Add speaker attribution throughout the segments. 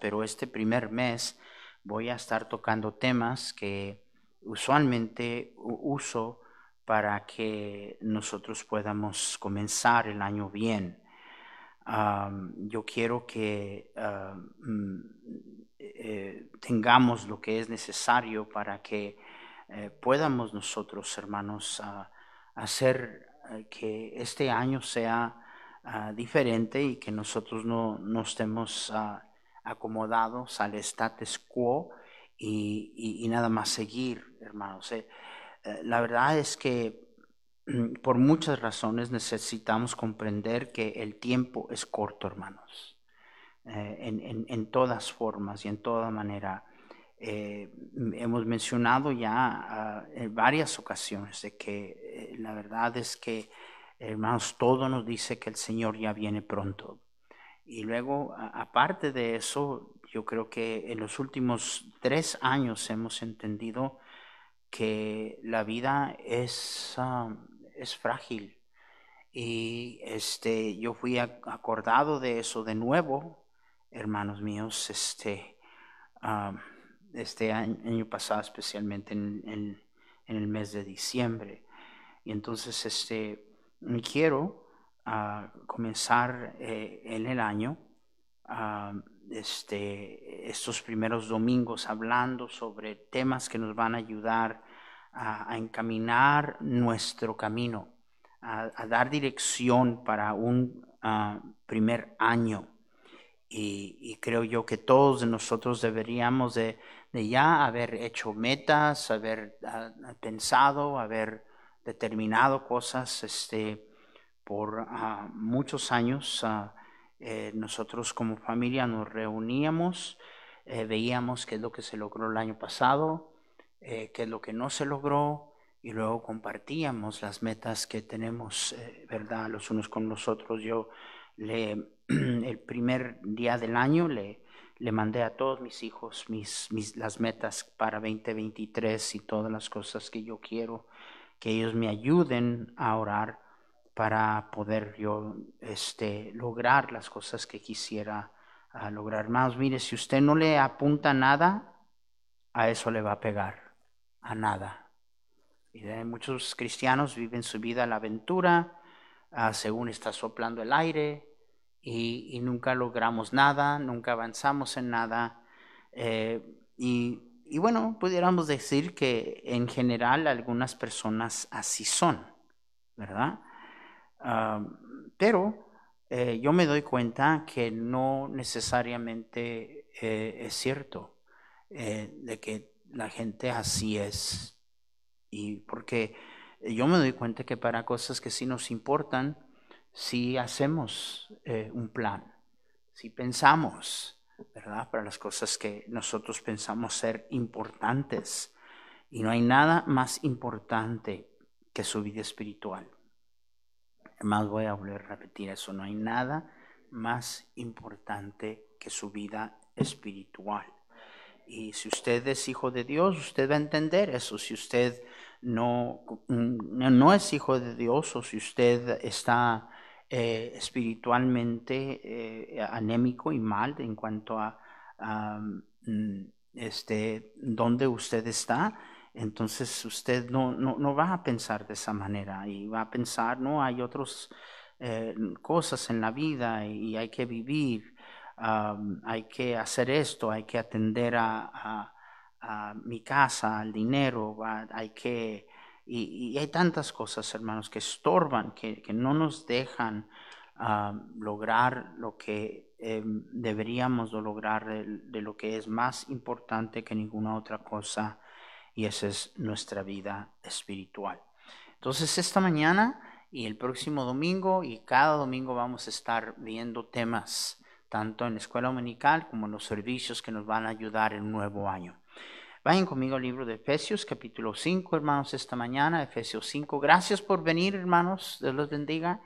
Speaker 1: pero este primer mes voy a estar tocando temas que usualmente uso para que nosotros podamos comenzar el año bien. yo quiero que eh, tengamos lo que es necesario para que eh, podamos nosotros, hermanos, hacer eh, que este año sea ah, diferente y que nosotros no, no estemos ah, acomodados al status quo y, nada más seguir, hermanos. Eh, eh, la verdad es que mm, por muchas razones necesitamos comprender que el tiempo es corto, hermanos, en, en, todas formas y en toda manera. hemos mencionado ya ah, en varias ocasiones de que la verdad es que Hermanos, todo nos dice que el Señor ya viene pronto. Y luego, aparte de eso, yo creo que en los últimos tres años hemos entendido que la vida es, um, es frágil. Y este, yo fui acordado de eso de nuevo, hermanos míos, este, um, este año, pasado, especialmente en, en, el mes de diciembre. Y entonces, este, quiero ah, comenzar eh, en el año ah, este, estos primeros domingos hablando sobre temas que nos van a ayudar a, encaminar nuestro camino, a, dar dirección para un ah, primer año. Y, creo yo que todos nosotros deberíamos de, ya haber hecho metas, haber pensado, haber determinado cosas este, por ah, muchos años. Ah, eh, nosotros como familia nos reuníamos, eh, veíamos qué es lo que se logró el año pasado, eh, qué es lo que no se logró, y luego compartíamos las metas que tenemos, ¿verdad?, los unos con los otros. Yo le, el primer día del año le, le mandé a todos mis hijos mis, las metas para 2023 y todas las cosas que yo quiero que ellos me ayuden a orar para poder yo este, lograr las cosas que quisiera ah, lograr. Más, mire, si usted no le apunta nada, a eso le va a pegar, a nada. Y muchos cristianos viven su vida a la aventura, ah, según está soplando el aire, y, nunca logramos nada, nunca avanzamos en nada. Eh, y bueno, pudiéramos decir que en general algunas personas así son, ¿verdad? Pero eh, yo me doy cuenta que no necesariamente eh, es cierto eh, de que la gente así es. Y porque yo me doy cuenta que para cosas que sí nos importan, sí hacemos un plan, sí pensamos, ¿verdad? Para las cosas que nosotros pensamos ser importantes. Y no hay nada más importante que su vida espiritual. Además voy a volver a repetir eso, no hay nada más importante que su vida espiritual. Y si usted es hijo de Dios, usted va a entender eso. Si usted no, no es hijo de Dios o si usted está eh, espiritualmente eh, anémico y mal en cuanto a, mm, este, dónde usted está, entonces usted no, no, va a pensar de esa manera y va a pensar, no, hay otras eh, cosas en la vida y, hay que vivir, hay que hacer esto, hay que atender a, a mi casa, al dinero, hay que y, hay tantas cosas, hermanos, que estorban, que, no nos dejan lograr lo que em, deberíamos lograr de, lo que es más importante que ninguna otra cosa, y esa es nuestra vida espiritual. Entonces, esta mañana y el próximo domingo y cada domingo vamos a estar viendo temas, tanto en la escuela dominical como en los servicios que nos van a ayudar en nuevo año. Vayan conmigo al libro de Efesios, capítulo 5, hermanos, esta mañana, Efesios 5. Gracias por venir, hermanos, Dios los bendiga.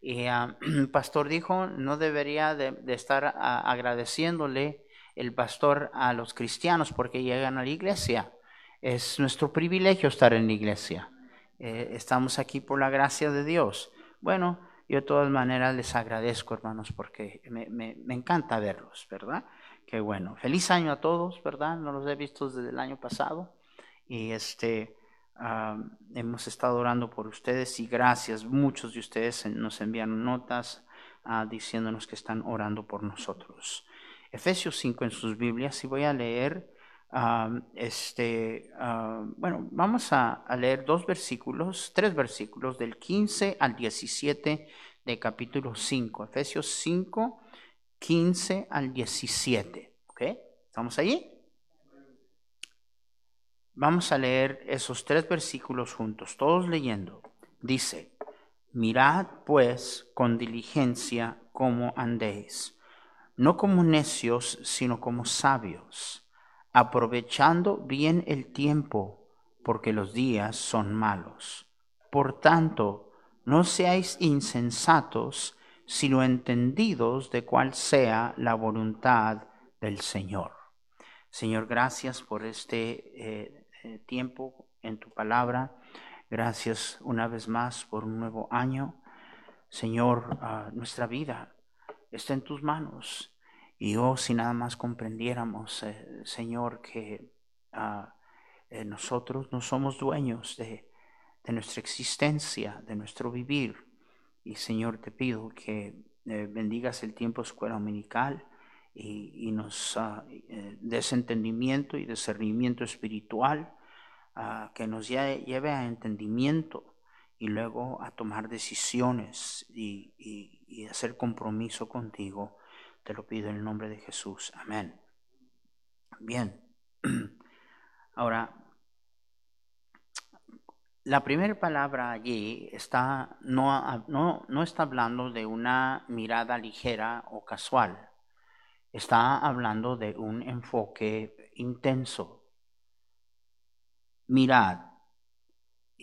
Speaker 1: Y ah, el pastor dijo, no debería de, estar ah, agradeciéndole el pastor a los cristianos porque llegan a la iglesia. Es nuestro privilegio estar en la iglesia. Eh, estamos aquí por la gracia de Dios. Bueno, yo de todas maneras les agradezco, hermanos, porque me, me, encanta verlos, ¿verdad? qué bueno. Feliz año a todos, ¿verdad? No los he visto desde el año pasado. Y este, hemos estado orando por ustedes y gracias. Muchos de ustedes nos envían notas ah, diciéndonos que están orando por nosotros. Efesios 5 en sus Biblias y voy a leer, este, bueno, vamos a, a, leer dos versículos, tres versículos del 15 al 17 de capítulo 5, Efesios 5, 15 al 17. ¿Ok? ¿Estamos ahí? Vamos a leer esos tres versículos juntos, todos leyendo. Dice, mirad pues con diligencia cómo andéis, no como necios, sino como sabios, aprovechando bien el tiempo, porque los días son malos. Por tanto, no seáis insensatos, sino entendidos de cuál sea la voluntad del Señor. Señor, gracias por este eh, eh, tiempo en tu palabra. Gracias una vez más por un nuevo año. Señor, ah, nuestra vida está en tus manos. Y oh, si nada más comprendiéramos, eh, Señor, que ah, nosotros no somos dueños de, de nuestra existencia, de nuestro vivir. Y Señor, te pido que eh, bendigas el tiempo escuela dominical y, nos uh, des entendimiento y discernimiento espiritual, ah, que nos lleve, a entendimiento y luego a tomar decisiones y, y hacer compromiso contigo. Te lo pido en el nombre de Jesús. Amén. Bien. Ahora, la primera palabra allí está, no, no, no, está hablando de una mirada ligera o casual, está hablando de un enfoque intenso. Mirad.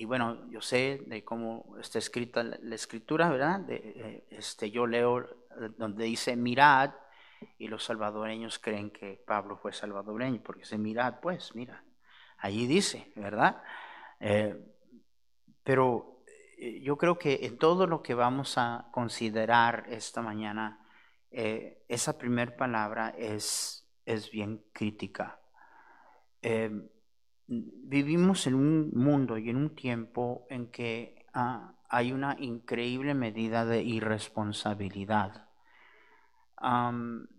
Speaker 1: Y bueno, yo sé de cómo está escrita la, escritura, ¿verdad? Eh, este, yo leo eh, donde dice mirad y los salvadoreños creen que Pablo fue salvadoreño, porque dice mirad, pues, mira, allí dice, ¿verdad? Eh, pero eh, yo creo que en todo lo que vamos a considerar esta mañana, eh, esa primera palabra es, es bien crítica. Em, vivimos en un mundo y en un tiempo en que ah, hay una increíble medida de irresponsabilidad.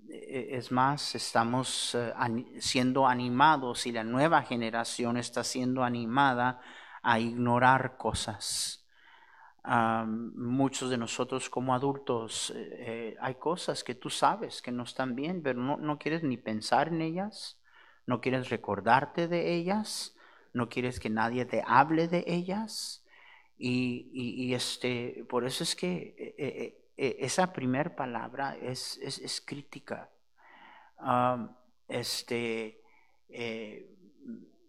Speaker 1: E, es más, estamos eh, siendo animados y la nueva generación está siendo animada a ignorar cosas. muchos de nosotros como adultos eh, eh, hay cosas que tú sabes que no están bien, pero no, quieres ni pensar en ellas, no quieres recordarte de ellas, no quieres que nadie te hable de ellas. Y, este, por eso es que eh, esa primera palabra es, es, crítica. este,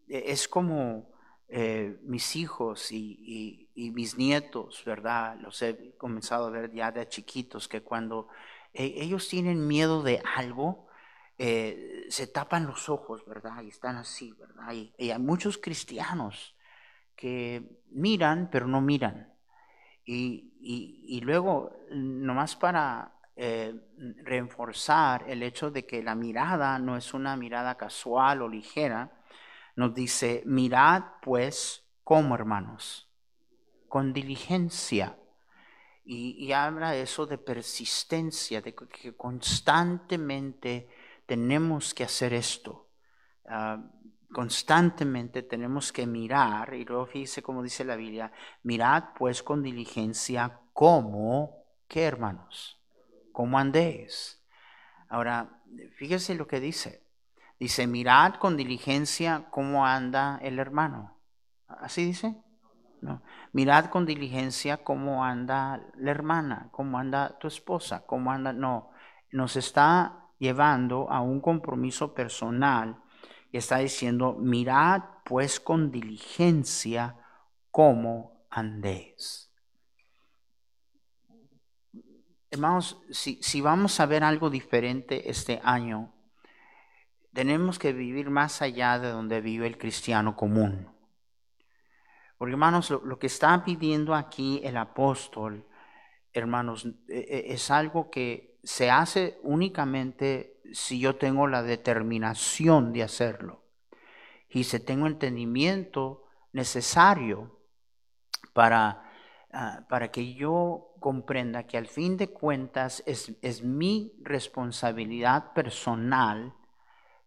Speaker 1: es como eh, mis hijos y, mis nietos, ¿verdad? Los he comenzado a ver ya de chiquitos, que cuando e, ellos tienen miedo de algo, eh, se tapan los ojos, ¿verdad? Y están así, ¿verdad? Y, hay muchos cristianos que miran, pero no miran. Y, luego, nomás para eh, reforzar el hecho de que la mirada no es una mirada casual o ligera, nos dice, mirad pues cómo hermanos, con diligencia. Y, habla eso de persistencia, de que constantemente tenemos que hacer esto. Ah, constantemente tenemos que mirar, y luego fíjese como dice la Biblia, mirad pues con diligencia cómo, ¿qué hermanos? ¿Cómo andéis? Ahora, fíjese lo que dice. Dice, mirad con diligencia cómo anda el hermano. ¿Así dice? No. Mirad con diligencia cómo anda la hermana, cómo anda tu esposa, cómo anda... No, nos está llevando a un compromiso personal y está diciendo, mirad pues con diligencia cómo andéis. Hermanos, si, si vamos a ver algo diferente este año, tenemos que vivir más allá de donde vive el cristiano común. Porque hermanos, lo, que está pidiendo aquí el apóstol, hermanos, e, e, es algo que se hace únicamente si yo tengo la determinación de hacerlo y si tengo entendimiento necesario para, ah, para que yo comprenda que al fin de cuentas es, es mi responsabilidad personal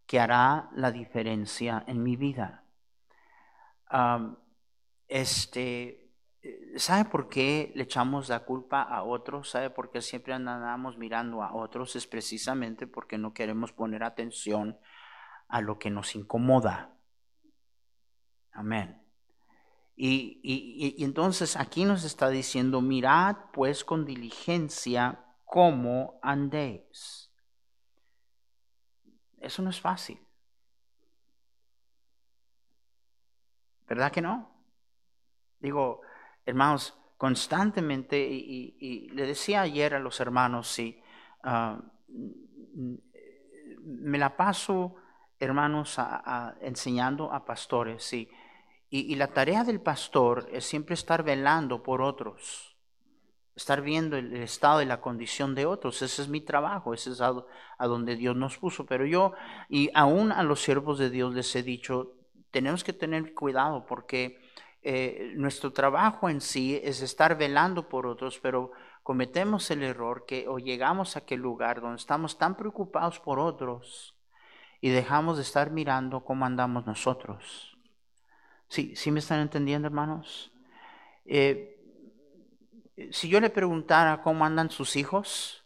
Speaker 1: que hará la diferencia en mi vida. este, ¿Sabe por qué le echamos la culpa a otros? ¿Sabe por qué siempre andamos mirando a otros? Es precisamente porque no queremos poner atención a lo que nos incomoda. Amén. Y, y, entonces aquí nos está diciendo, mirad pues con diligencia cómo andéis. Eso no es fácil. ¿Verdad que no? Digo, hermanos, constantemente, y, le decía ayer a los hermanos, sí, ah, me la paso, hermanos, enseñando a pastores, sí. Y, la tarea del pastor es siempre estar velando por otros, estar viendo el, estado y la condición de otros. Ese es mi trabajo, ese es a, a, donde Dios nos puso. Pero yo, y aún a los siervos de Dios les he dicho, tenemos que tener cuidado porque eh, nuestro trabajo en sí es estar velando por otros, pero cometemos el error que o llegamos a aquel lugar donde estamos tan preocupados por otros y dejamos de estar mirando cómo andamos nosotros. ¿Sí, ¿sí me están entendiendo, hermanos? Eh, si yo le preguntara cómo andan sus hijos,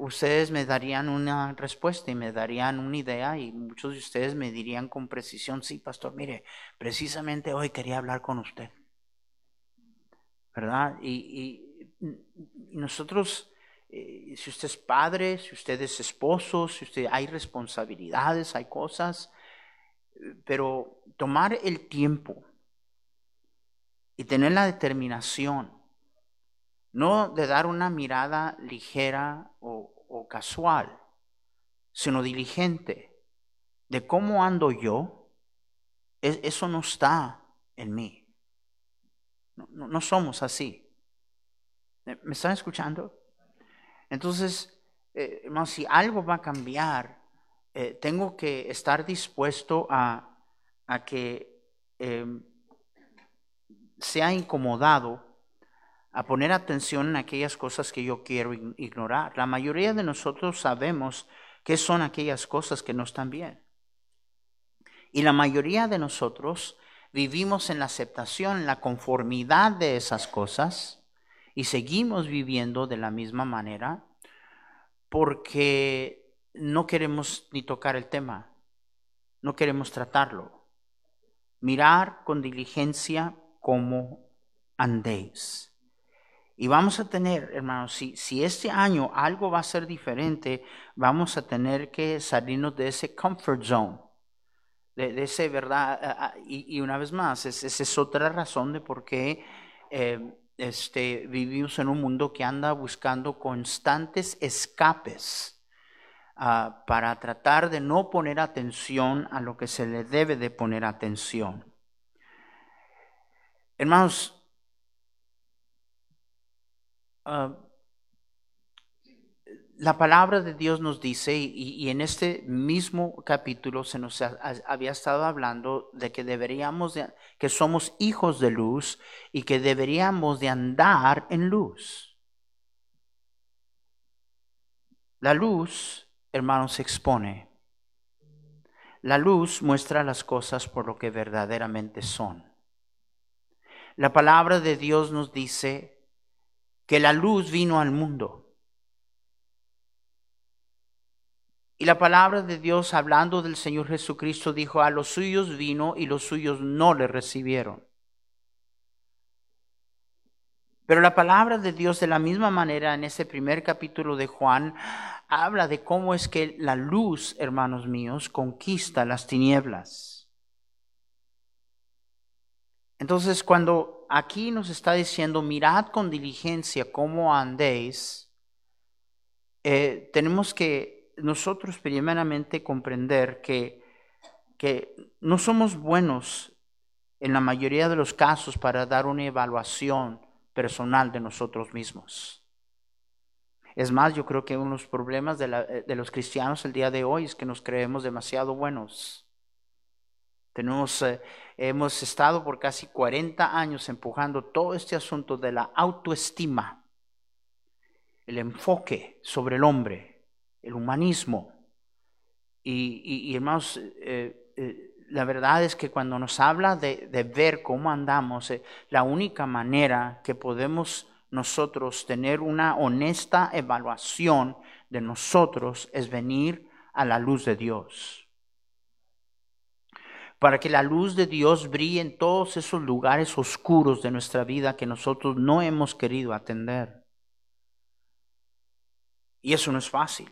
Speaker 1: ustedes me darían una respuesta y me darían una idea y muchos de ustedes me dirían con precisión, sí, pastor, mire, precisamente hoy quería hablar con usted. ¿Verdad? Y, nosotros, eh, si usted es padre, si usted es esposo, si usted hay responsabilidades, hay cosas, pero tomar el tiempo y tener la determinación no de dar una mirada ligera o, casual, sino diligente de cómo ando yo, eso no está en mí. No, somos así. ¿Me están escuchando? Entonces, eh, si algo va a cambiar, eh, tengo que estar dispuesto a, a que em, sea incomodado a poner atención en aquellas cosas que yo quiero ignorar. La mayoría de nosotros sabemos qué son aquellas cosas que no están bien. Y la mayoría de nosotros vivimos en la aceptación, en la conformidad de esas cosas y seguimos viviendo de la misma manera porque no queremos ni tocar el tema, no queremos tratarlo. Mirar con diligencia cómo andéis. Y vamos a tener, hermanos, si, si este año algo va a ser diferente, vamos a tener que salirnos de ese comfort zone, de, ese, ¿verdad? Y, una vez más, esa es, otra razón de por qué eh, este, vivimos en un mundo que anda buscando constantes escapes ah, para tratar de no poner atención a lo que se le debe de poner atención. Hermanos, Ah, la palabra de Dios nos dice, y, en este mismo capítulo se nos había estado hablando de que deberíamos, de, que somos hijos de luz y que deberíamos de andar en luz. La luz, hermanos, se expone. La luz muestra las cosas por lo que verdaderamente son. La palabra de Dios nos dice que la luz vino al mundo. Y la palabra de Dios hablando del Señor Jesucristo dijo, a los suyos vino y los suyos no le recibieron. Pero la palabra de Dios de la misma manera en ese primer capítulo de Juan habla de cómo es que la luz, hermanos míos, conquista las tinieblas. Entonces cuando aquí nos está diciendo, mirad con diligencia cómo andéis, eh, tenemos que nosotros primeramente comprender que, que no somos buenos en la mayoría de los casos para dar una evaluación personal de nosotros mismos. Es más, yo creo que uno de los problemas de, de los cristianos el día de hoy es que nos creemos demasiado buenos. Tenemos, eh, hemos estado por casi 40 años empujando todo este asunto de la autoestima, el enfoque sobre el hombre, el humanismo. Y, hermanos, eh, eh, la verdad es que cuando nos habla de, ver cómo andamos, la única manera que podemos nosotros tener una honesta evaluación de nosotros es venir a la luz de Dios para que la luz de Dios brille en todos esos lugares oscuros de nuestra vida que nosotros no hemos querido atender. Y eso no es fácil.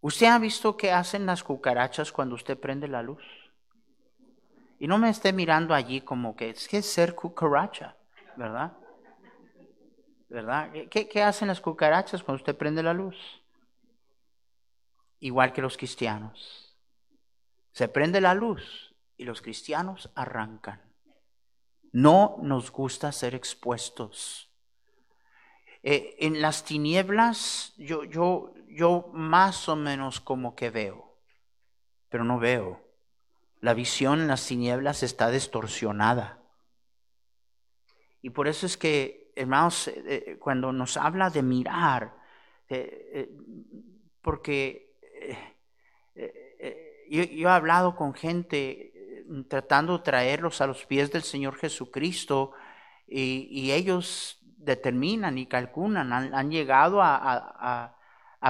Speaker 1: ¿Usted ha visto qué hacen las cucarachas cuando usted prende la luz? Y no me esté mirando allí como que es que ser cucaracha, ¿verdad? ¿Verdad? ¿Qué, ¿Qué hacen las cucarachas cuando usted prende la luz? Igual que los cristianos se prende la luz y los cristianos arrancan. No nos gusta ser expuestos. Eh, en las tinieblas yo, yo, yo más o menos como que veo, pero no veo. La visión en las tinieblas está distorsionada. Y por eso es que, hermanos, eh, eh, cuando nos habla de mirar, porque yo, he hablado con gente eh, tratando de traerlos a los pies del Señor Jesucristo y, ellos determinan y calculan, han, llegado a,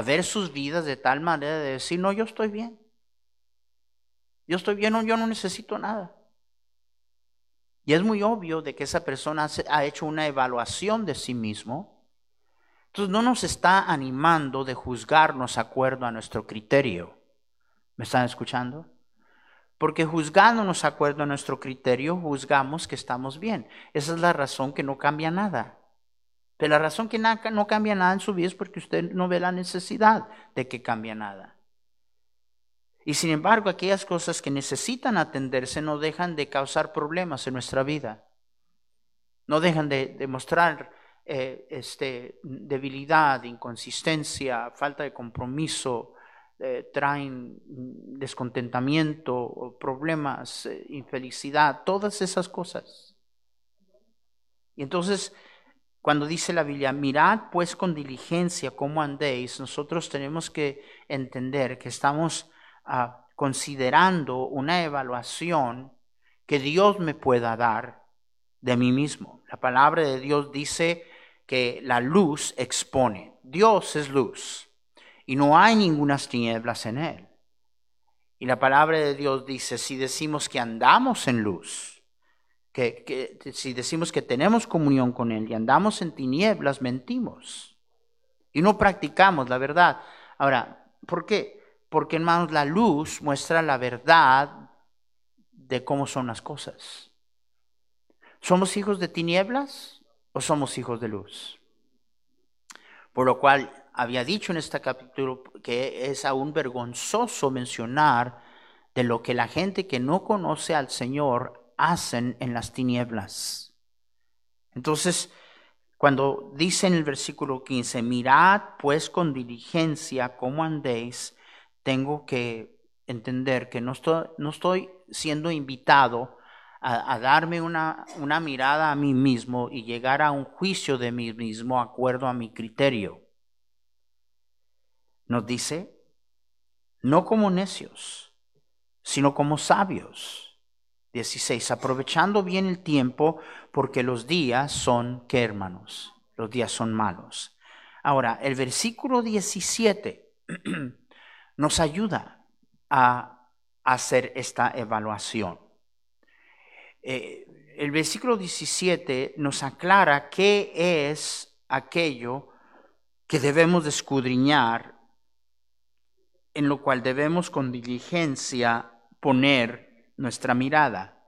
Speaker 1: ver sus vidas de tal manera de decir, no, yo estoy bien. Yo estoy bien, yo no necesito nada. Y es muy obvio de que esa persona ha hecho una evaluación de sí mismo. Entonces no nos está animando de juzgarnos acuerdo a nuestro criterio. ¿Me están escuchando? Porque juzgándonos acuerdo a nuestro criterio, juzgamos que estamos bien. Esa es la razón que no cambia nada. Pero la razón que no cambia nada en su vida es porque usted no ve la necesidad de que cambie nada. Y sin embargo, aquellas cosas que necesitan atenderse no dejan de causar problemas en nuestra vida. No dejan de, demostrar eh, este, debilidad, inconsistencia, falta de compromiso, eh, traen descontentamiento, problemas, eh, infelicidad, todas esas cosas. Y entonces, cuando dice la Biblia, mirad pues con diligencia cómo andéis, nosotros tenemos que entender que estamos ah, considerando una evaluación que Dios me pueda dar de mí mismo. La palabra de Dios dice que la luz expone. Dios es luz y no hay ninguna tinieblas en él. Y la palabra de Dios dice, si decimos que andamos en luz, que, si decimos que tenemos comunión con Él y andamos en tinieblas, mentimos. Y no practicamos la verdad. Ahora, ¿por qué? Porque hermanos, la luz muestra la verdad de cómo son las cosas. ¿Somos hijos de tinieblas o somos hijos de luz? Por lo cual había dicho en este capítulo que es aún vergonzoso mencionar de lo que la gente que no conoce al Señor hacen en las tinieblas. Entonces, cuando dice en el versículo 15, mirad pues con diligencia cómo andéis, tengo que entender que no estoy, siendo invitado a, a, darme una, una mirada a mí mismo y llegar a un juicio de mí mismo acuerdo a mi criterio nos dice, no como necios, sino como sabios. 16, aprovechando bien el tiempo, porque los días son, ¿qué hermanos? Los días son malos. Ahora, el versículo 17 nos ayuda a hacer esta evaluación. Eh, el versículo 17 nos aclara qué es aquello que debemos escudriñar en lo cual debemos con diligencia poner nuestra mirada.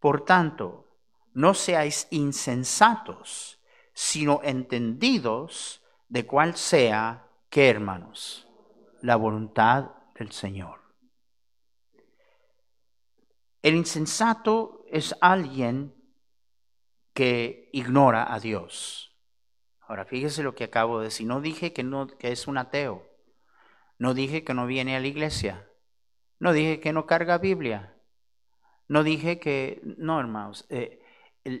Speaker 1: Por tanto, no seáis insensatos, sino entendidos de cuál sea, que hermanos, la voluntad del Señor. El insensato es alguien que ignora a Dios. Ahora fíjese lo que acabo de decir. No dije que, no, que es un ateo. No dije que no viene a la iglesia. No dije que no carga Biblia. No dije que, no hermanos, eh,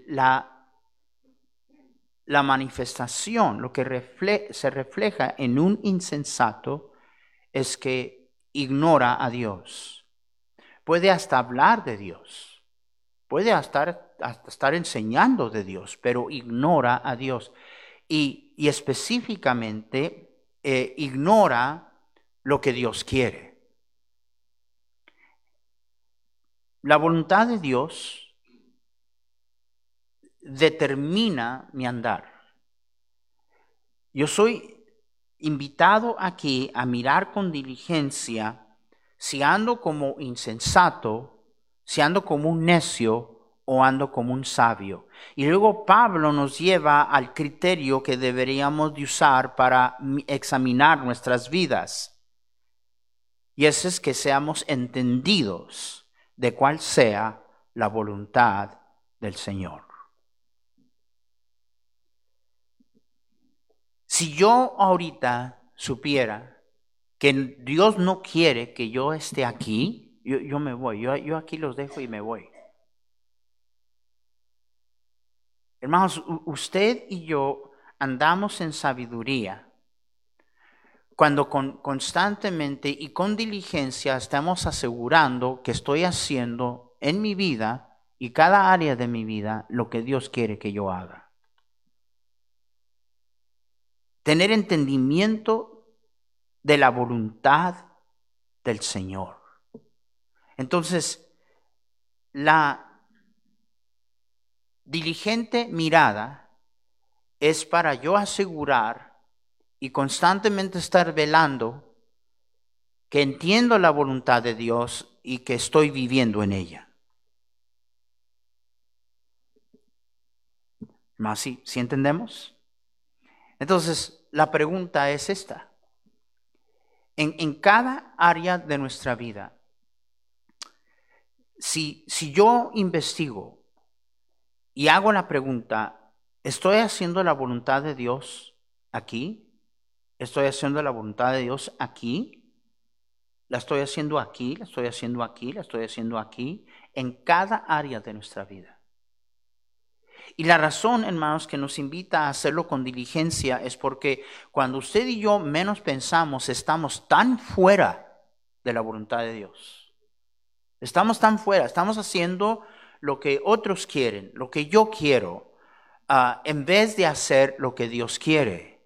Speaker 1: la, la manifestación, lo que se refleja en un insensato es que ignora a Dios. Puede hasta hablar de Dios. Puede hasta, estar enseñando de Dios, pero ignora a Dios. Y, específicamente eh, ignora lo que Dios quiere. La voluntad de Dios determina mi andar. Yo soy invitado aquí a mirar con diligencia si ando como insensato, si ando como un necio o ando como un sabio. Y luego Pablo nos lleva al criterio que deberíamos de usar para examinar nuestras vidas. Y ese es que seamos entendidos de cuál sea la voluntad del Señor. Si yo ahorita supiera que Dios no quiere que yo esté aquí, yo, me voy, yo, yo aquí los dejo y me voy. Hermanos, usted y yo andamos en sabiduría cuando constantemente y con diligencia estamos asegurando que estoy haciendo en mi vida y cada área de mi vida lo que Dios quiere que yo haga. Tener entendimiento de la voluntad del Señor. Entonces, la diligente mirada es para yo asegurar y constantemente estar velando que entiendo la voluntad de Dios y que estoy viviendo en ella. ¿Más si entendemos? Entonces, la pregunta es esta. En, en, cada área de nuestra vida, si, si yo investigo y hago la pregunta, ¿estoy haciendo la voluntad de Dios aquí? Estoy haciendo la voluntad de Dios aquí. La estoy haciendo aquí, la estoy haciendo aquí, la estoy haciendo aquí, en cada área de nuestra vida. Y la razón, hermanos, que nos invita a hacerlo con diligencia es porque cuando usted y yo menos pensamos, estamos tan fuera de la voluntad de Dios. Estamos tan fuera, estamos haciendo lo que otros quieren, lo que yo quiero, ah, en vez de hacer lo que Dios quiere.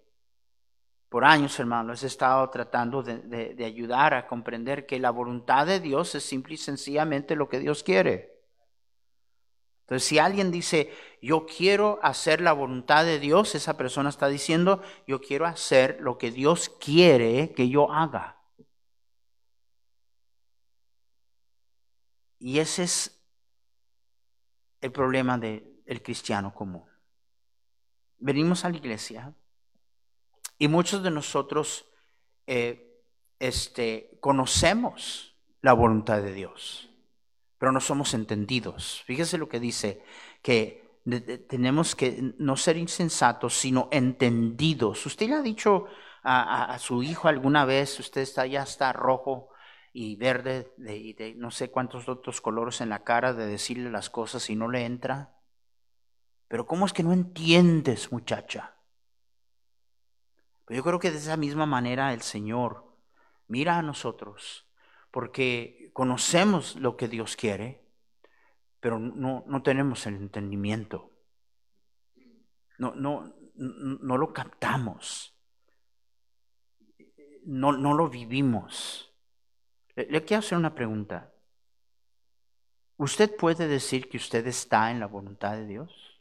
Speaker 1: Por años, hermanos, he estado tratando de, ayudar a comprender que la voluntad de Dios es simple y sencillamente lo que Dios quiere. Entonces, si alguien dice, yo quiero hacer la voluntad de Dios, esa persona está diciendo, yo quiero hacer lo que Dios quiere que yo haga. Y ese es el problema del cristiano común. Venimos a la iglesia y muchos de nosotros eh, este, conocemos la voluntad de Dios, pero no somos entendidos. Fíjese lo que dice, que tenemos que no ser insensatos, sino entendidos. Usted le ha dicho a, su hijo alguna vez, usted está, ya está rojo y verde y de no sé cuántos otros colores en la cara de decirle las cosas y no le entra. Pero ¿cómo es que no entiendes, muchacha? Yo creo que de esa misma manera el Señor mira a nosotros, porque conocemos lo que Dios quiere, pero no, no tenemos el entendimiento. No, no, no lo captamos. No, no lo vivimos. Le, le quiero hacer una pregunta. ¿Usted puede decir que usted está en la voluntad de Dios?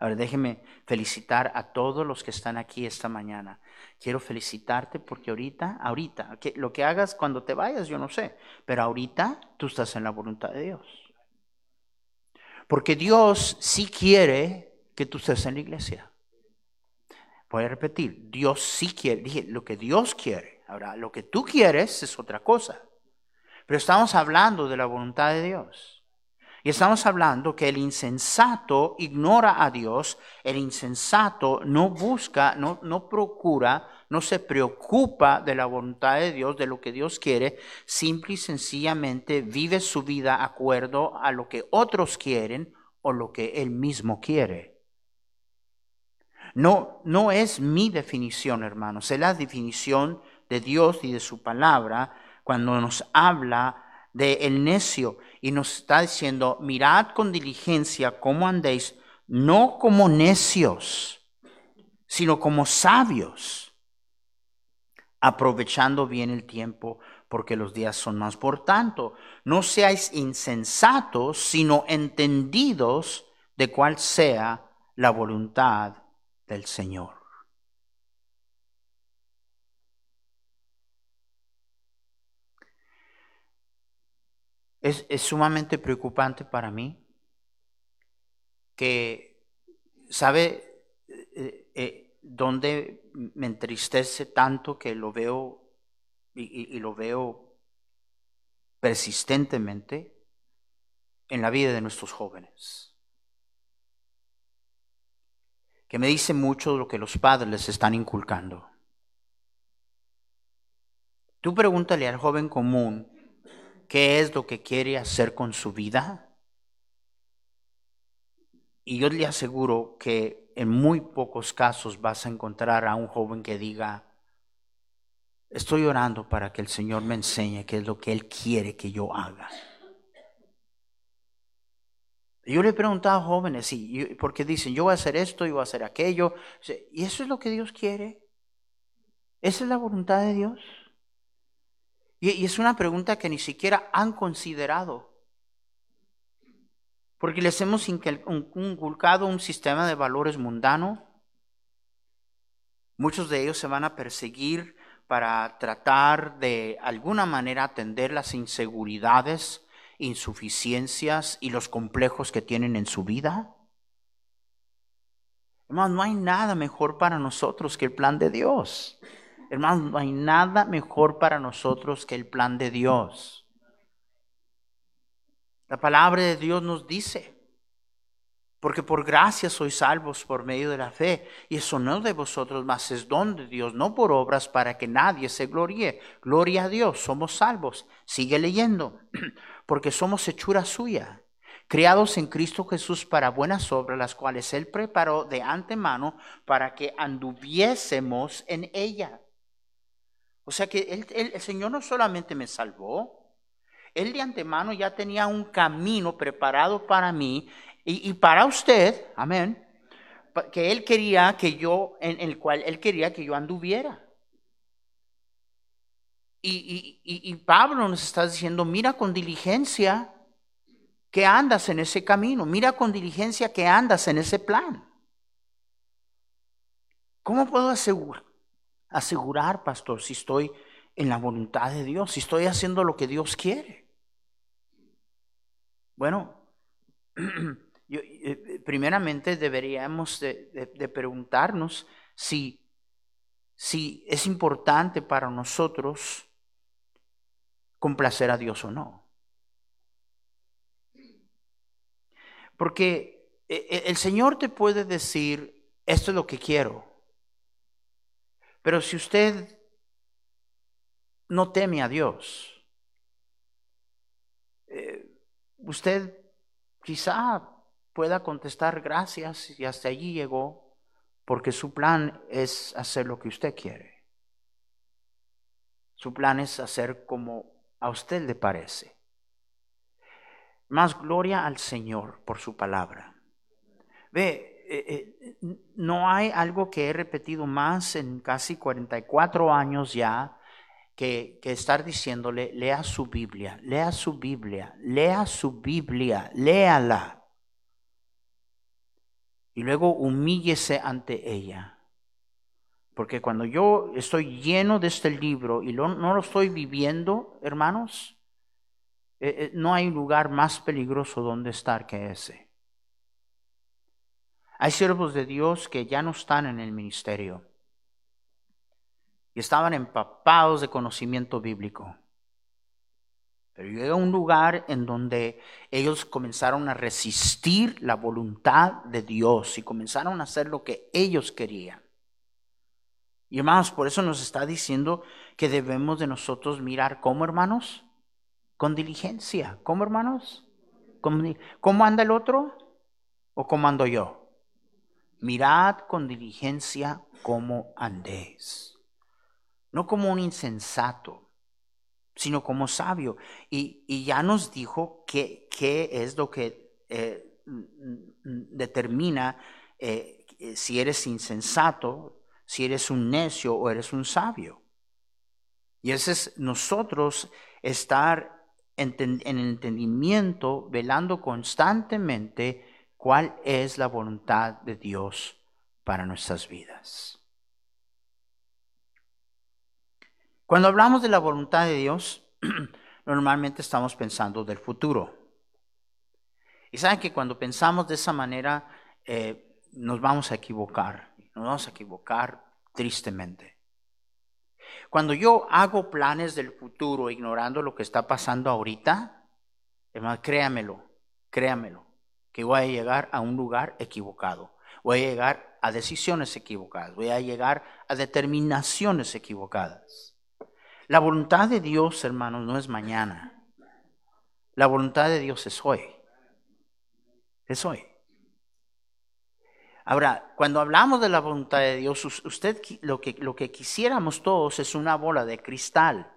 Speaker 1: Ahora déjeme felicitar a todos los que están aquí esta mañana. Quiero felicitarte porque ahorita, ahorita, lo que hagas cuando te vayas, yo no sé, pero ahorita tú estás en la voluntad de Dios. Porque Dios sí quiere que tú estés en la iglesia. Voy a repetir, Dios sí quiere, dije, lo que Dios quiere. Ahora, lo que tú quieres es otra cosa. Pero estamos hablando de la voluntad de Dios. Y estamos hablando que el insensato ignora a Dios, el insensato no busca, no, no procura, no se preocupa de la voluntad de Dios, de lo que Dios quiere, simple y sencillamente vive su vida acuerdo a lo que otros quieren o lo que él mismo quiere. No, no es mi definición, hermanos, es la definición de Dios y de su palabra cuando nos habla de el necio y nos está diciendo, mirad con diligencia cómo andéis, no como necios, sino como sabios, aprovechando bien el tiempo porque los días son más. Por tanto, no seáis insensatos, sino entendidos de cuál sea la voluntad del Señor. Es, sumamente preocupante para mí que, ¿sabe eh, eh, dónde me entristece tanto que lo veo y, lo veo persistentemente en la vida de nuestros jóvenes? Que me dice mucho de lo que los padres les están inculcando. Tú pregúntale al joven común qué es lo que quiere hacer con su vida. Y yo le aseguro que en muy pocos casos vas a encontrar a un joven que diga, estoy orando para que el Señor me enseñe qué es lo que Él quiere que yo haga. Yo le he preguntado a jóvenes, porque dicen, yo voy a hacer esto, yo voy a hacer aquello, y eso es lo que Dios quiere. ¿Esa es la voluntad de Dios? Y, es una pregunta que ni siquiera han considerado. Porque les hemos inculcado un sistema de valores mundano. Muchos de ellos se van a perseguir para tratar de alguna manera atender las inseguridades, insuficiencias y los complejos que tienen en su vida. No hay nada mejor para nosotros que el plan de Dios. Hermanos, no hay nada mejor para nosotros que el plan de Dios. La palabra de Dios nos dice, porque por gracia sois salvos por medio de la fe, y eso no de vosotros, mas es don de Dios, no por obras para que nadie se gloríe. Gloria a Dios, somos salvos. Sigue leyendo, porque somos hechura suya, criados en Cristo Jesús para buenas obras, las cuales Él preparó de antemano para que anduviésemos en ella. O sea que el Señor no solamente me salvó, Él de antemano ya tenía un camino preparado para mí y, para usted, amén, que Él quería que yo, en el cual Él quería que yo anduviera. Y, y, Pablo nos está diciendo, mira con diligencia que andas en ese camino, mira con diligencia que andas en ese plan. ¿Cómo puedo asegurar? Asegurar, pastor, si estoy en la voluntad de Dios, si estoy haciendo lo que Dios quiere. Bueno, eh, primeramente deberíamos de, preguntarnos si, si es importante para nosotros complacer a Dios o no. Porque eh, eh, el Señor te puede decir, esto es lo que quiero, pero si usted no teme a Dios, eh, usted quizá pueda contestar gracias y hasta allí llegó, porque su plan es hacer lo que usted quiere. Su plan es hacer como a usted le parece. Más gloria al Señor por su palabra. Ve, eh, eh, no hay algo que he repetido más en casi 44 años ya que, que, estar diciéndole, lea su Biblia, lea su Biblia, lea su Biblia, léala. Y luego humíllese ante ella. Porque cuando yo estoy lleno de este libro y no lo estoy viviendo, hermanos, eh, no hay lugar más peligroso donde estar que ese. Hay siervos de Dios que ya no están en el ministerio y estaban empapados de conocimiento bíblico, Pero llega un lugar en donde ellos comenzaron a resistir la voluntad de Dios y comenzaron a hacer lo que ellos querían. Y hermanos, por eso nos está diciendo que debemos de nosotros mirar cómo, hermanos, con diligencia. ¿Cómo, hermanos? ¿Cómo anda el otro? ¿O cómo ando yo? Mirad con diligencia cómo andéis. No como un insensato sino como sabio. Y, ya nos dijo qué, qué es lo que eh, determina eh, si eres insensato, si eres un necio o eres un sabio. Y ese es nosotros estar en el entendimiento, velando constantemente cuál es la voluntad de Dios para nuestras vidas. Cuando hablamos de la voluntad de Dios, normalmente estamos pensando del futuro. Y saben que cuando pensamos de esa manera, eh, nos vamos a equivocar, nos vamos a equivocar tristemente. Cuando yo hago planes del futuro ignorando lo que está pasando ahorita, hermano, créamelo, créamelo, que voy a llegar a un lugar equivocado. Voy a llegar a decisiones equivocadas, voy a llegar a determinaciones equivocadas. La voluntad de Dios, hermanos, no es mañana. La voluntad de Dios es hoy. Es hoy. Ahora, cuando hablamos de la voluntad de Dios, usted lo que, lo que quisiéramos todos es una bola de cristal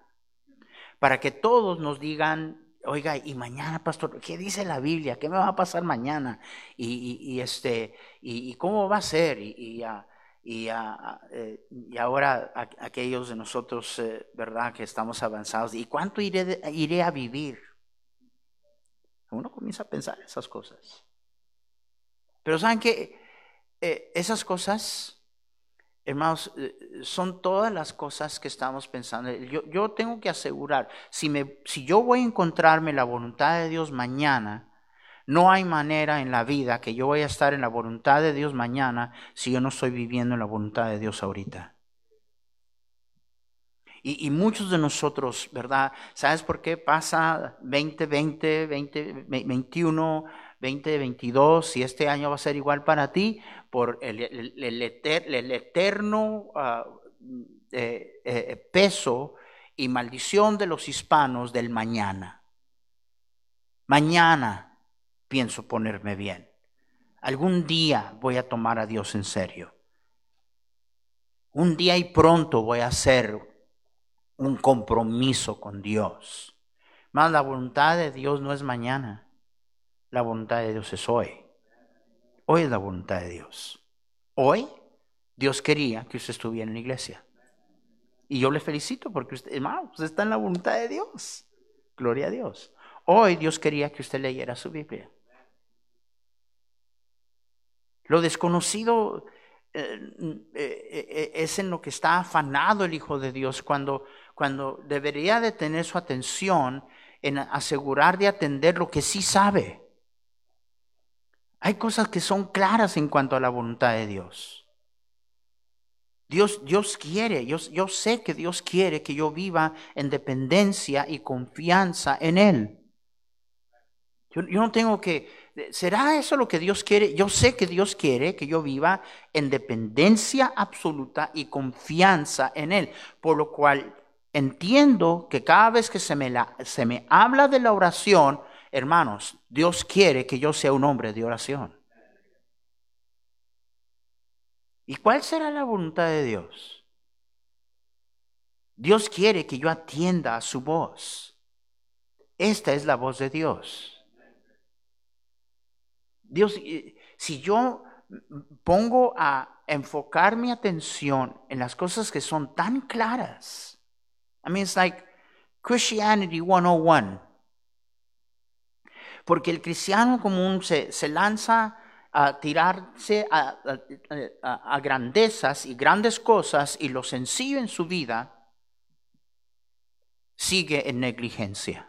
Speaker 1: para que todos nos digan, oiga, y mañana, pastor, ¿qué dice la Biblia? ¿Qué me va a pasar mañana? Y, este, y, cómo va a ser? Y, eh, ahora aquellos de nosotros, eh, ¿verdad?, que estamos avanzados, ¿y cuánto iré, iré a vivir? Uno comienza a pensar esas cosas. Pero saben que eh, esas cosas, hermanos, son todas las cosas que estamos pensando. Yo, yo tengo que asegurar, si, me, si yo voy a encontrarme la voluntad de Dios mañana, no hay manera en la vida que yo vaya a estar en la voluntad de Dios mañana si yo no estoy viviendo en la voluntad de Dios ahorita. Y, muchos de nosotros, ¿verdad? ¿Sabes por qué pasa 2020, 2021, 2022? Si este año va a ser igual para ti, por el, eterno ah, eh, eh, peso y maldición de los hispanos del mañana. Mañana pienso ponerme bien. Algún día voy a tomar a Dios en serio. Un día y pronto voy a hacer un compromiso con Dios. Más la voluntad de Dios no es mañana. La voluntad de Dios es hoy. Hoy es la voluntad de Dios. Hoy Dios quería que usted estuviera en la iglesia. Y yo le felicito porque usted, hermano, está en la voluntad de Dios. Gloria a Dios. Hoy Dios quería que usted leyera su Biblia. Lo desconocido eh, eh, eh, es en lo que está afanado el Hijo de Dios cuando, cuando debería de tener su atención en asegurar de atender lo que sí sabe. Hay cosas que son claras en cuanto a la voluntad de Dios. Dios, Dios quiere, yo, yo sé que Dios quiere que yo viva en dependencia y confianza en Él. yo no tengo que, ¿Será eso lo que Dios quiere? Yo sé que Dios quiere que yo viva en dependencia absoluta y confianza en Él, por lo cual entiendo que cada vez que se me, se me habla de la oración, hermanos, Dios quiere que yo sea un hombre de oración. ¿Y cuál será la voluntad de Dios? Dios quiere que yo atienda a su voz. Esta es la voz de Dios. Dios, si yo pongo a enfocar mi atención en las cosas que son tan claras, I mean, it's like Christianity 101. Porque el cristiano común se, lanza a tirarse a, a, grandezas y grandes cosas y lo sencillo en su vida sigue en negligencia.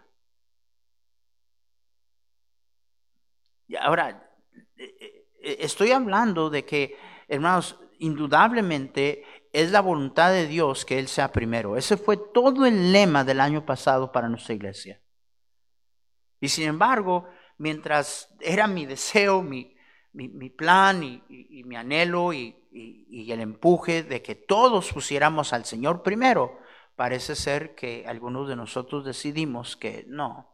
Speaker 1: Y ahora, eh, eh, estoy hablando de que, hermanos, indudablemente es la voluntad de Dios que Él sea primero. Ese fue todo el lema del año pasado para nuestra iglesia. Y sin embargo, mientras era mi deseo, mi, mi, plan y, mi anhelo y, y el empuje de que todos pusiéramos al Señor primero, parece ser que algunos de nosotros decidimos que no,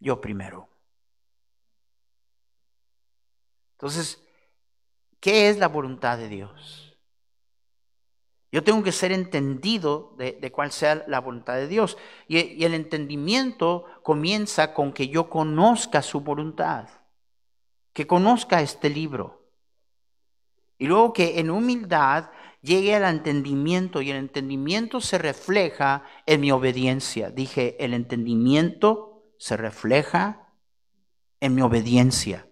Speaker 1: yo primero. Entonces, ¿qué es la voluntad de Dios? Yo tengo que ser entendido de, cuál sea la voluntad de Dios. Y, y, el entendimiento comienza con que yo conozca su voluntad, que conozca este libro. Y luego que en humildad llegue al entendimiento y el entendimiento se refleja en mi obediencia. Dije, el entendimiento se refleja en mi obediencia.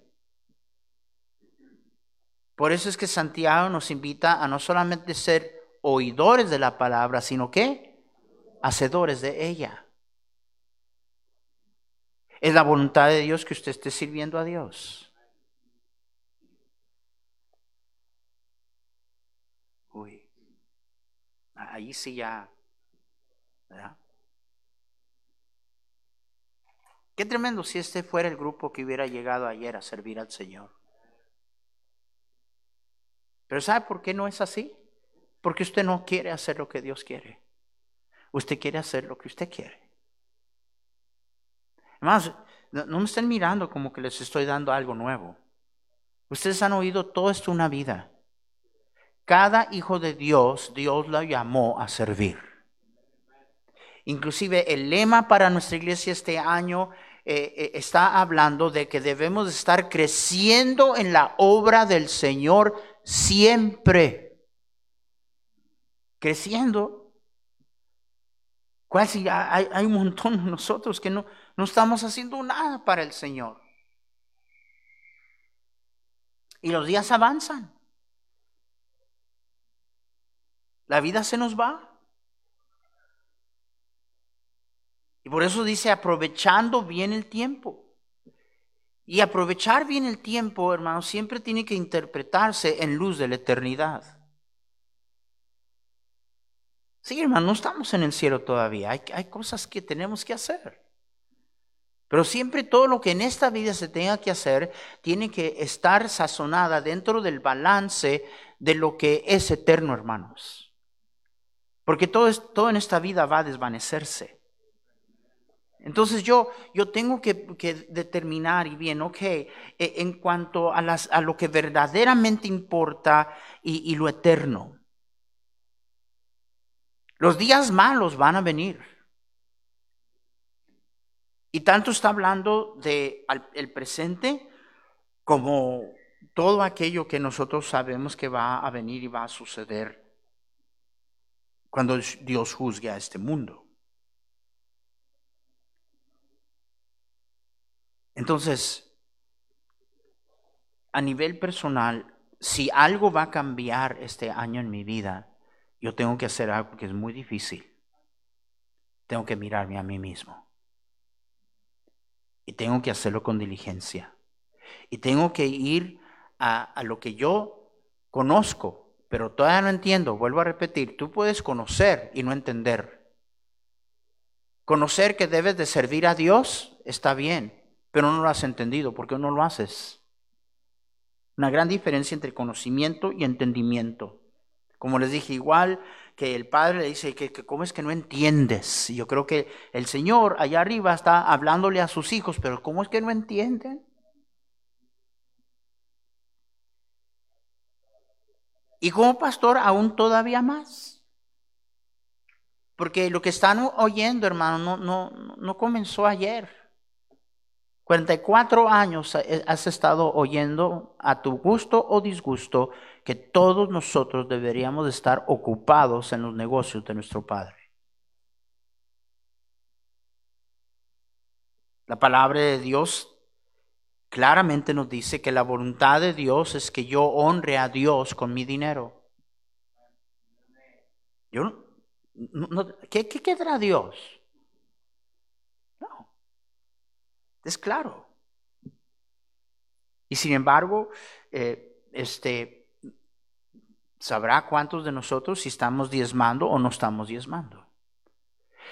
Speaker 1: Por eso es que Santiago nos invita a no solamente ser oidores de la palabra, sino que hacedores de ella. Es la voluntad de Dios que usted esté sirviendo a Dios. Uy, ahí sí ya, ¿verdad? Qué tremendo si este fuera el grupo que hubiera llegado ayer a servir al Señor. Pero ¿sabe por qué no es así? Porque usted no quiere hacer lo que Dios quiere. Usted quiere hacer lo que usted quiere. Además, no me estén mirando como que les estoy dando algo nuevo. Ustedes han oído todo esto una vida. Cada hijo de Dios, Dios lo llamó a servir. Inclusive el lema para nuestra iglesia este año eh, eh, está hablando de que debemos estar creciendo en la obra del Señor siempre creciendo. Casi hay, hay un montón de nosotros que no, no estamos haciendo nada para el Señor. Y los días avanzan. La vida se nos va. Y por eso dice, aprovechando bien el tiempo. Y aprovechar bien el tiempo, hermano, siempre tiene que interpretarse en luz de la eternidad. Sí, hermano, no estamos en el cielo todavía. Hay, cosas que tenemos que hacer. Pero siempre todo lo que en esta vida se tenga que hacer tiene que estar sazonada dentro del balance de lo que es eterno, hermanos. Porque todo, en esta vida va a desvanecerse. Entonces yo, yo tengo que, determinar y bien, ok, e, en cuanto a, las, a lo que verdaderamente importa y lo eterno. Los días malos van a venir. Y tanto está hablando de el presente como todo aquello que nosotros sabemos que va a venir y va a suceder cuando Dios juzgue a este mundo. Entonces, a nivel personal, si algo va a cambiar este año en mi vida, yo tengo que hacer algo que es muy difícil. Tengo que mirarme a mí mismo. Y tengo que hacerlo con diligencia. Y tengo que ir a, lo que yo conozco, pero todavía no entiendo. Vuelvo a repetir, tú puedes conocer y no entender. Conocer que debes de servir a Dios está bien, pero no lo has entendido. ¿Por qué no lo haces? Una gran diferencia entre conocimiento y entendimiento. Como les dije, igual que el padre le dice que, cómo es que no entiendes. Y yo creo que el Señor allá arriba está hablándole a sus hijos, pero ¿cómo es que no entienden? Y como pastor aún todavía más. Porque lo que están oyendo, hermano, no, no, no comenzó ayer. 44 años has estado oyendo a tu gusto o disgusto que todos nosotros deberíamos estar ocupados en los negocios de nuestro Padre. La palabra de Dios claramente nos dice que la voluntad de Dios es que yo honre a Dios con mi dinero. Yo ¿qué, ¿Qué quedará Dios? No. Es claro. Y sin embargo, eh, este, sabrá cuántos de nosotros si estamos diezmando o no estamos diezmando.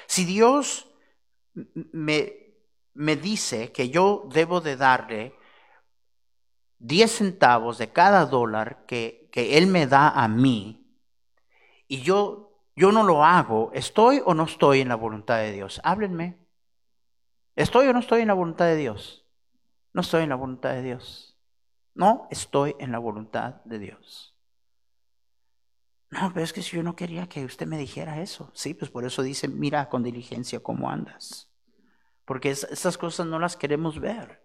Speaker 1: Si Dios me, me dice que yo debo de darle 10 centavos de cada dólar que, que Él me da a mí, y yo, yo no lo hago, ¿estoy o no estoy en la voluntad de Dios? Háblenme. ¿Estoy o no estoy en la voluntad de Dios? No estoy en la voluntad de Dios. No estoy en la voluntad de Dios. No, pero es que si yo no quería que usted me dijera eso. Sí, pues por eso dice, mira con diligencia cómo andas. Porque estas cosas no las queremos ver.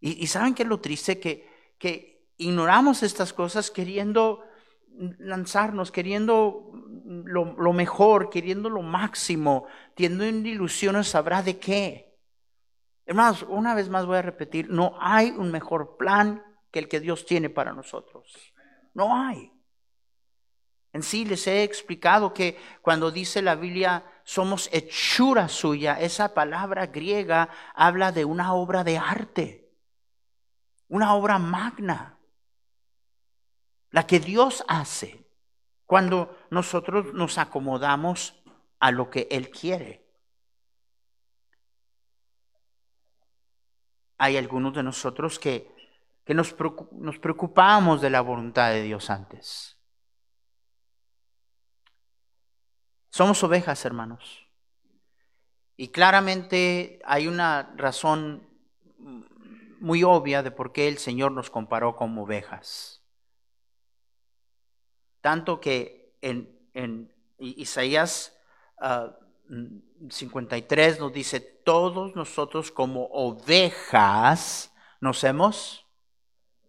Speaker 1: Y, saben que es lo triste que, que ignoramos estas cosas queriendo lanzarnos, queriendo lo, mejor, queriendo lo máximo, teniendo ilusiones, sabrá de qué. Hermanos, una vez más voy a repetir, no hay un mejor plan que el que Dios tiene para nosotros. No hay. En sí les he explicado que cuando dice la Biblia somos hechura suya, esa palabra griega habla de una obra de arte, una obra magna, la que Dios hace cuando nosotros nos acomodamos a lo que Él quiere. Hay algunos de nosotros que, que nos, nos preocupamos de la voluntad de Dios antes. Somos ovejas, hermanos. Y claramente hay una razón muy obvia de por qué el Señor nos comparó como ovejas. Tanto que en, Isaías 53 ah, nos dice, todos nosotros como ovejas nos hemos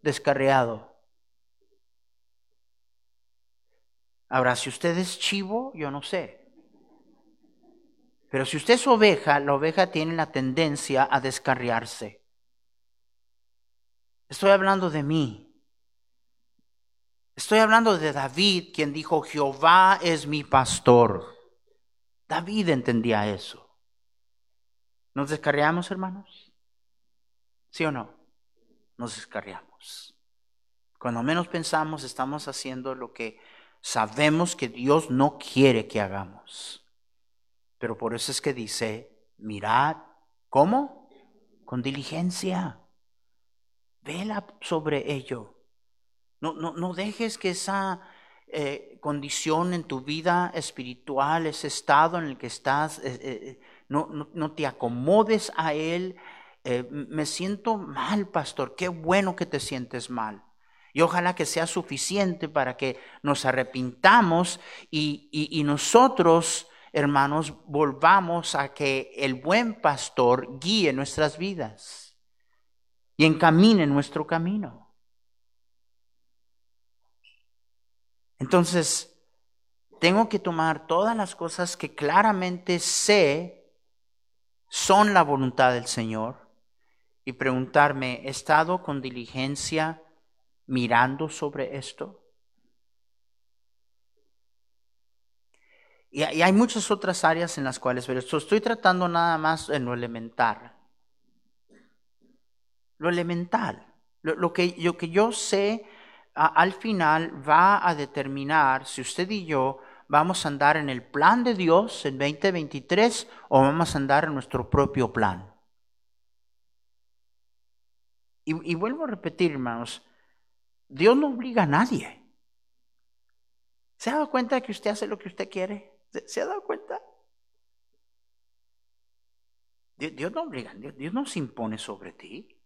Speaker 1: descarriado. Ahora, si usted es chivo, yo no sé. Pero si usted es oveja, la oveja tiene la tendencia a descarriarse. Estoy hablando de mí. Estoy hablando de David, quien dijo, Jehová es mi pastor. David entendía eso. ¿Nos descarriamos, hermanos? ¿Sí o no? Nos descarriamos. Cuando menos pensamos, estamos haciendo lo que sabemos que Dios no quiere que hagamos. Pero por eso es que dice, mirad, ¿cómo? Con diligencia. Vela sobre ello. No, no, no dejes que esa eh, condición en tu vida espiritual, ese estado en el que estás, eh, eh, no, no, no, te acomodes a él. me siento mal, pastor. Qué bueno que te sientes mal. Y ojalá que sea suficiente para que nos arrepintamos y, nosotros, hermanos, volvamos a que el buen pastor guíe nuestras vidas y encamine nuestro camino. Entonces, tengo que tomar todas las cosas que claramente sé son la voluntad del Señor y preguntarme, ¿he estado con diligencia? mirando sobre esto? Y, hay muchas otras áreas en las cuales ver esto. Estoy tratando nada más en lo elemental. Lo elemental. Lo, que, lo que yo sé al final va a determinar si usted y yo vamos a andar en el plan de Dios en 2023 o vamos a andar en nuestro propio plan. Y, vuelvo a repetir, hermanos, Dios no obliga a nadie. ¿Se ha dado cuenta de que usted hace lo que usted quiere? ¿Se ha dado cuenta? Dios, no obliga, Dios, no se impone sobre ti.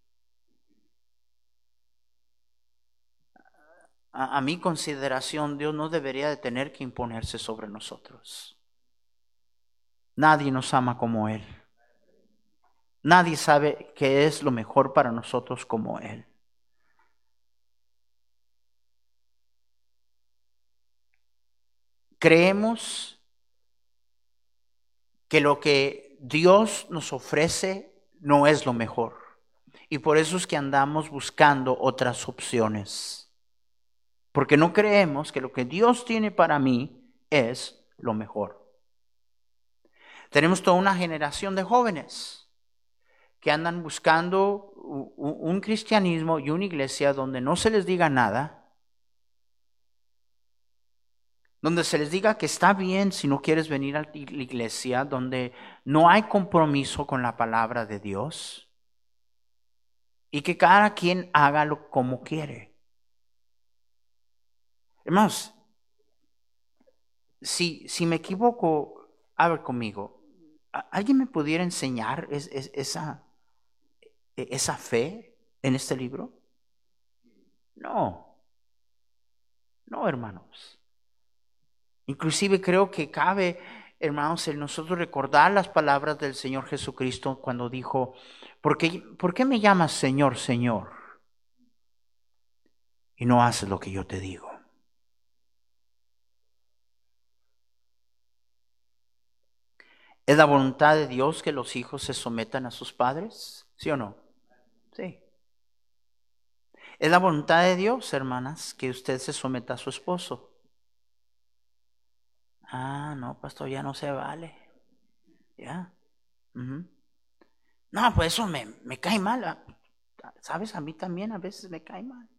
Speaker 1: A, mi consideración, Dios no debería de tener que imponerse sobre nosotros. Nadie nos ama como Él. Nadie sabe qué es lo mejor para nosotros como Él. Creemos que lo que Dios nos ofrece no es lo mejor. Y por eso es que andamos buscando otras opciones. Porque no creemos que lo que Dios tiene para mí es lo mejor. Tenemos toda una generación de jóvenes que andan buscando un cristianismo y una iglesia donde no se les diga nada, donde se les diga que está bien si no quieres venir a la iglesia, donde no hay compromiso con la palabra de Dios y que cada quien haga lo como quiere. Hermanos, si, si me equivoco, a ver conmigo, ¿alguien me pudiera enseñar esa, e, esa fe en este libro? No, no, hermanos. Inclusive creo que cabe, hermanos, en nosotros recordar las palabras del Señor Jesucristo cuando dijo, ¿por qué, ¿por qué me llamas Señor, Señor? Y no haces lo que yo te digo. ¿Es la voluntad de Dios que los hijos se sometan a sus padres? ¿Sí o no? Sí. Es la voluntad de Dios, hermanas, que usted se someta a su esposo. Ah, no, pastor, ya no se vale. ¿Ya? No, pues eso me, me cae mal. ¿Sabes? A mí también a veces me cae mal.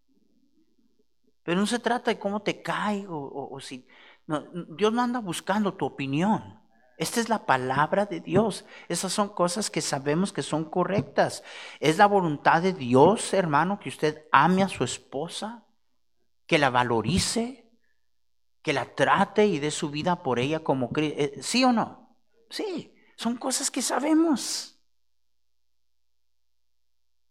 Speaker 1: Pero no se trata de cómo te cae o, si... Dios no anda buscando tu opinión. Esta es la palabra de Dios. Esas son cosas que sabemos que son correctas. Es la voluntad de Dios, hermano, que usted ame a su esposa, que la valorice, que la trate y dé su vida por ella como eh, ¿Sí o no? Sí, son cosas que sabemos.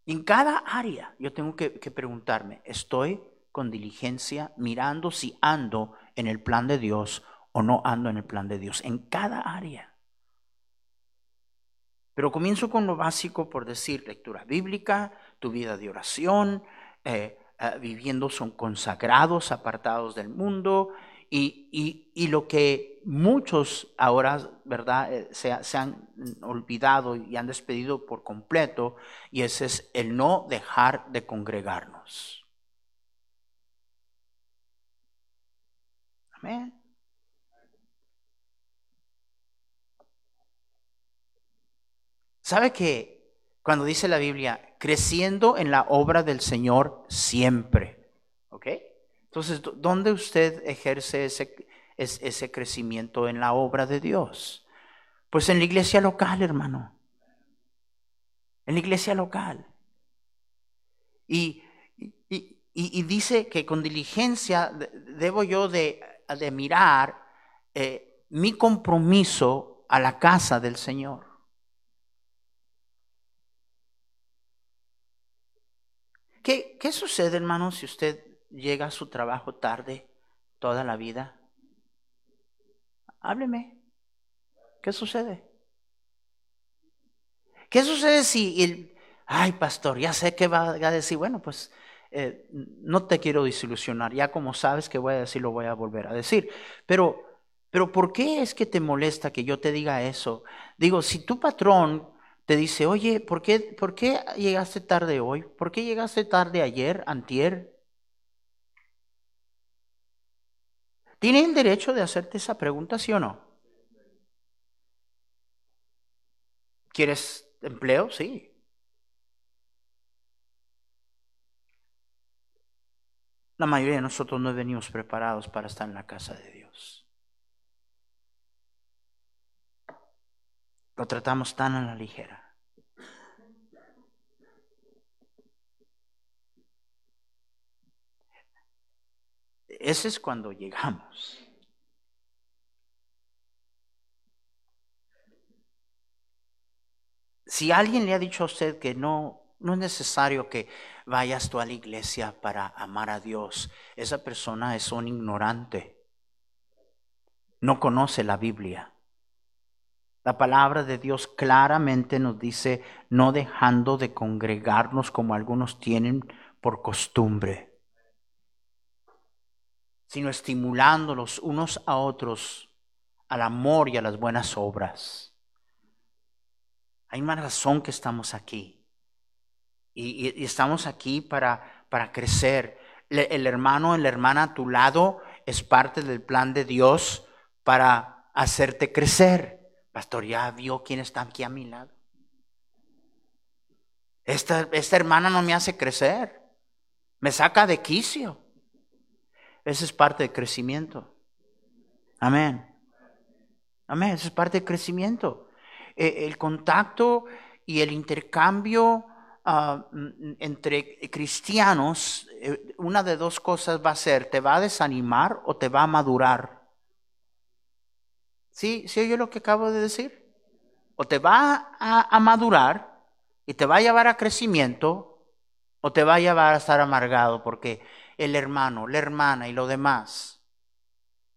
Speaker 1: En cada área yo tengo que, que preguntarme, ¿estoy con diligencia mirando si ando en el plan de Dios o no ando en el plan de Dios, en cada área. Pero comienzo con lo básico por decir lectura bíblica, tu vida de oración, eh, eh, viviendo son consagrados, apartados del mundo, y, lo que muchos ahora, ¿verdad?, eh, se, se, han olvidado y han despedido por completo, y ese es el no dejar de congregarnos. Amén. ¿Sabe que cuando dice la Biblia, creciendo en la obra del Señor siempre? ¿Ok? Entonces, ¿dónde usted ejerce ese, ese crecimiento en la obra de Dios? Pues en la iglesia local, hermano. En la iglesia local. Y, y, dice que con diligencia debo yo de, de mirar eh, mi compromiso a la casa del Señor. ¿Qué, sucede, hermano, si usted llega a su trabajo tarde toda la vida? Hábleme. ¿Qué sucede? ¿Qué sucede si el, ay, pastor, ya sé que va a decir, bueno, pues eh, no te quiero desilusionar, ya como sabes que voy a decir, lo voy a volver a decir, pero, pero ¿por qué es que te molesta que yo te diga eso? Digo, si tu patrón te dice, oye, ¿por qué, ¿por qué llegaste tarde hoy? ¿Por qué llegaste tarde ayer, antier? ¿Tienen derecho de hacerte esa pregunta, sí o no? ¿Quieres empleo? Sí. La mayoría de nosotros no venimos preparados para estar en la casa de Dios. Lo tratamos tan a la ligera. Ese es cuando llegamos. Si alguien le ha dicho a usted que no, no es necesario que vayas tú a la iglesia para amar a Dios, esa persona es un ignorante. No conoce la Biblia. La palabra de Dios claramente nos dice, no dejando de congregarnos como algunos tienen por costumbre, sino estimulándolos unos a otros al amor y a las buenas obras. Hay una razón que estamos aquí. Y, estamos aquí para, para crecer. el hermano, la hermana a tu lado es parte del plan de Dios para hacerte crecer. Pastor, ya vio quién está aquí a mi lado. Esta, esta hermana no me hace crecer. Me saca de quicio. Esa es parte del crecimiento. Amén. Amén. Eso es parte del crecimiento. Eh, el contacto y el intercambio ah, mm, entre cristianos, eh, una de dos cosas va a ser, te va a desanimar o te va a madurar. ¿Sí? ¿Sí oye lo que acabo de decir? O te va a, madurar y te va a llevar a crecimiento o te va a llevar a estar amargado porque el hermano, la hermana y lo demás.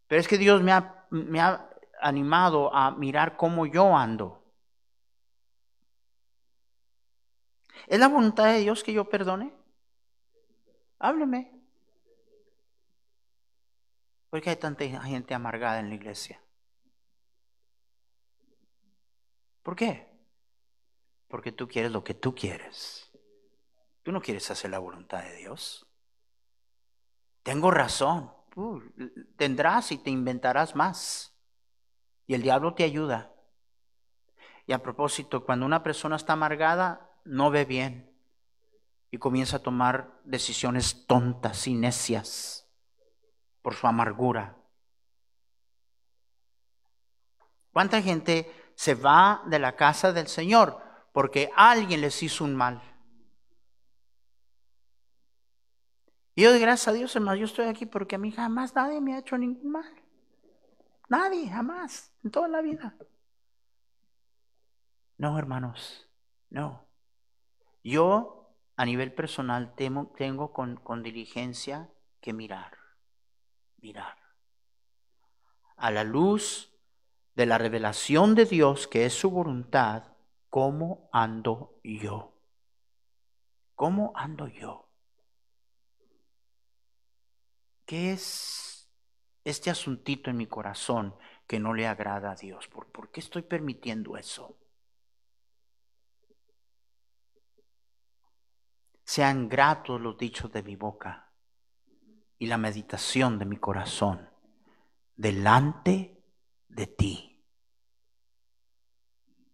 Speaker 1: Pero es que Dios me ha, me ha animado a mirar cómo yo ando. ¿Es la voluntad de Dios que yo perdone? Hábleme. ¿Por qué hay tanta gente amargada en la iglesia? ¿Por qué? Porque tú quieres lo que tú quieres. Tú no quieres hacer la voluntad de Dios. Tengo razón. Tendrás y te inventarás más. Y el diablo te ayuda. Y a propósito, cuando una persona está amargada, no ve bien y comienza a tomar decisiones tontas y necias por su amargura. ¿Cuánta gente se va de la casa del Señor porque alguien les hizo un mal? Y yo gracias a Dios, hermano, yo estoy aquí porque a mí jamás nadie me ha hecho ningún mal. Nadie, jamás, en toda la vida. No, hermanos, no. Yo, a nivel personal, tengo con, con diligencia que mirar, mirar. A la luz de la revelación de Dios, que es su voluntad, ¿cómo ando yo? ¿Cómo ando yo? ¿Qué es este asuntito en mi corazón que no le agrada a Dios? ¿Por, por qué estoy permitiendo eso? Sean gratos los dichos de mi boca y la meditación de mi corazón delante de ti.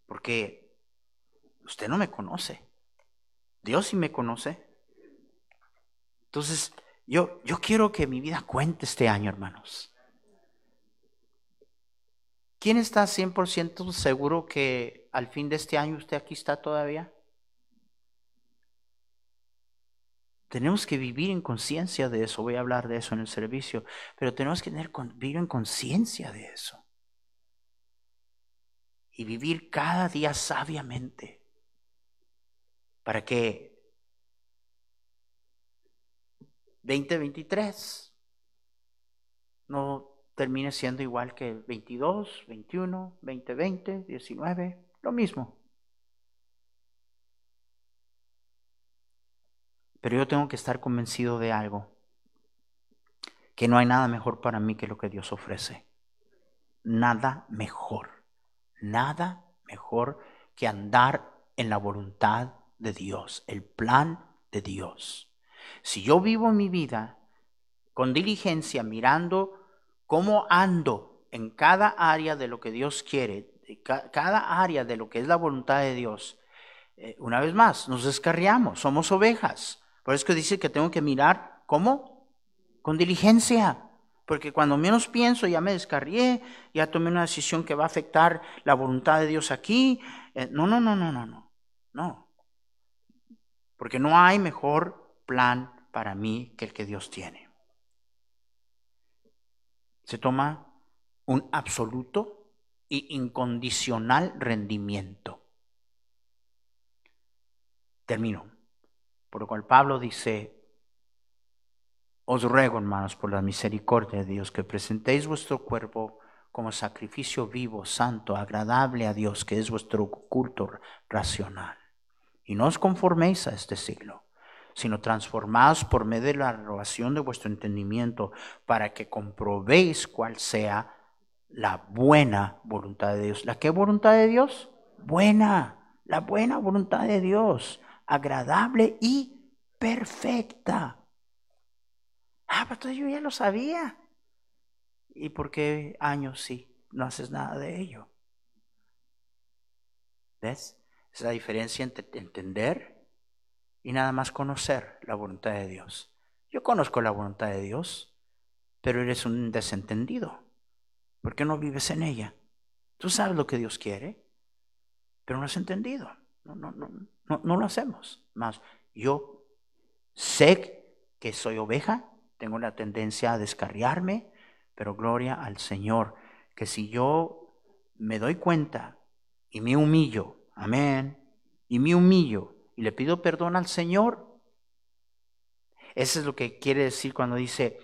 Speaker 1: Porque usted no me conoce. Dios sí me conoce. Entonces, yo, yo quiero que mi vida cuente este año, hermanos. ¿Quién está 100% seguro que al fin de este año usted aquí está todavía? Tenemos que vivir en conciencia de eso. Voy a hablar de eso en el servicio. Pero tenemos que tener, vivir en conciencia de eso. Y vivir cada día sabiamente. Para que 2023 no termine siendo igual que 22, 21, 2020, 19, lo mismo. Pero yo tengo que estar convencido de algo, que no hay nada mejor para mí que lo que Dios ofrece. Nada mejor, nada mejor que andar en la voluntad de Dios, el plan de Dios. Si yo vivo mi vida con diligencia, mirando cómo ando en cada área de lo que Dios quiere, cada área de lo que es la voluntad de Dios, eh, una vez más, nos descarriamos, somos ovejas. Por eso que dice que tengo que mirar, ¿cómo? Con diligencia. Porque cuando menos pienso, ya me descarrié, ya tomé una decisión que va a afectar la voluntad de Dios aquí. no, no, no, no, no, no. No. Porque no hay mejor plan para mí que el que Dios tiene. Se toma un absoluto y incondicional rendimiento. Termino. Por lo cual Pablo dice, os ruego, hermanos, por la misericordia de Dios, que presentéis vuestro cuerpo como sacrificio vivo, santo, agradable a Dios, que es vuestro culto racional. Y no os conforméis a este siglo, sino transformaos por medio de la renovación de vuestro entendimiento, para que comprobéis cuál sea la buena voluntad de Dios. ¿La qué voluntad de Dios? Buena, la buena voluntad de Dios agradable y perfecta. Ah, pero yo ya lo sabía. ¿Y por qué años sí? No haces nada de ello. ¿Ves? Es la diferencia entre entender y nada más conocer la voluntad de Dios. Yo conozco la voluntad de Dios, pero eres un desentendido. ¿Por qué no vives en ella? Tú sabes lo que Dios quiere, pero no has entendido. No, no, no, no, no lo hacemos. Más, yo sé que soy oveja, tengo la tendencia a descarriarme, pero gloria al Señor, que si yo me doy cuenta y me humillo, amén, y me humillo y le pido perdón al Señor, eso es lo que quiere decir cuando dice,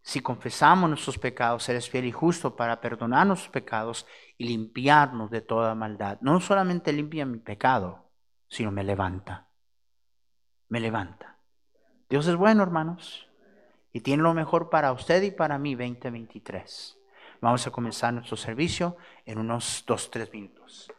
Speaker 1: si confesamos nuestros pecados, eres fiel y justo para perdonar nuestros pecados y limpiarnos de toda maldad. No solamente limpia mi pecado, sino me levanta. Me levanta. Dios es bueno, hermanos, y tiene lo mejor para usted y para mí 2023. Vamos a comenzar nuestro servicio en unos dos, tres minutos.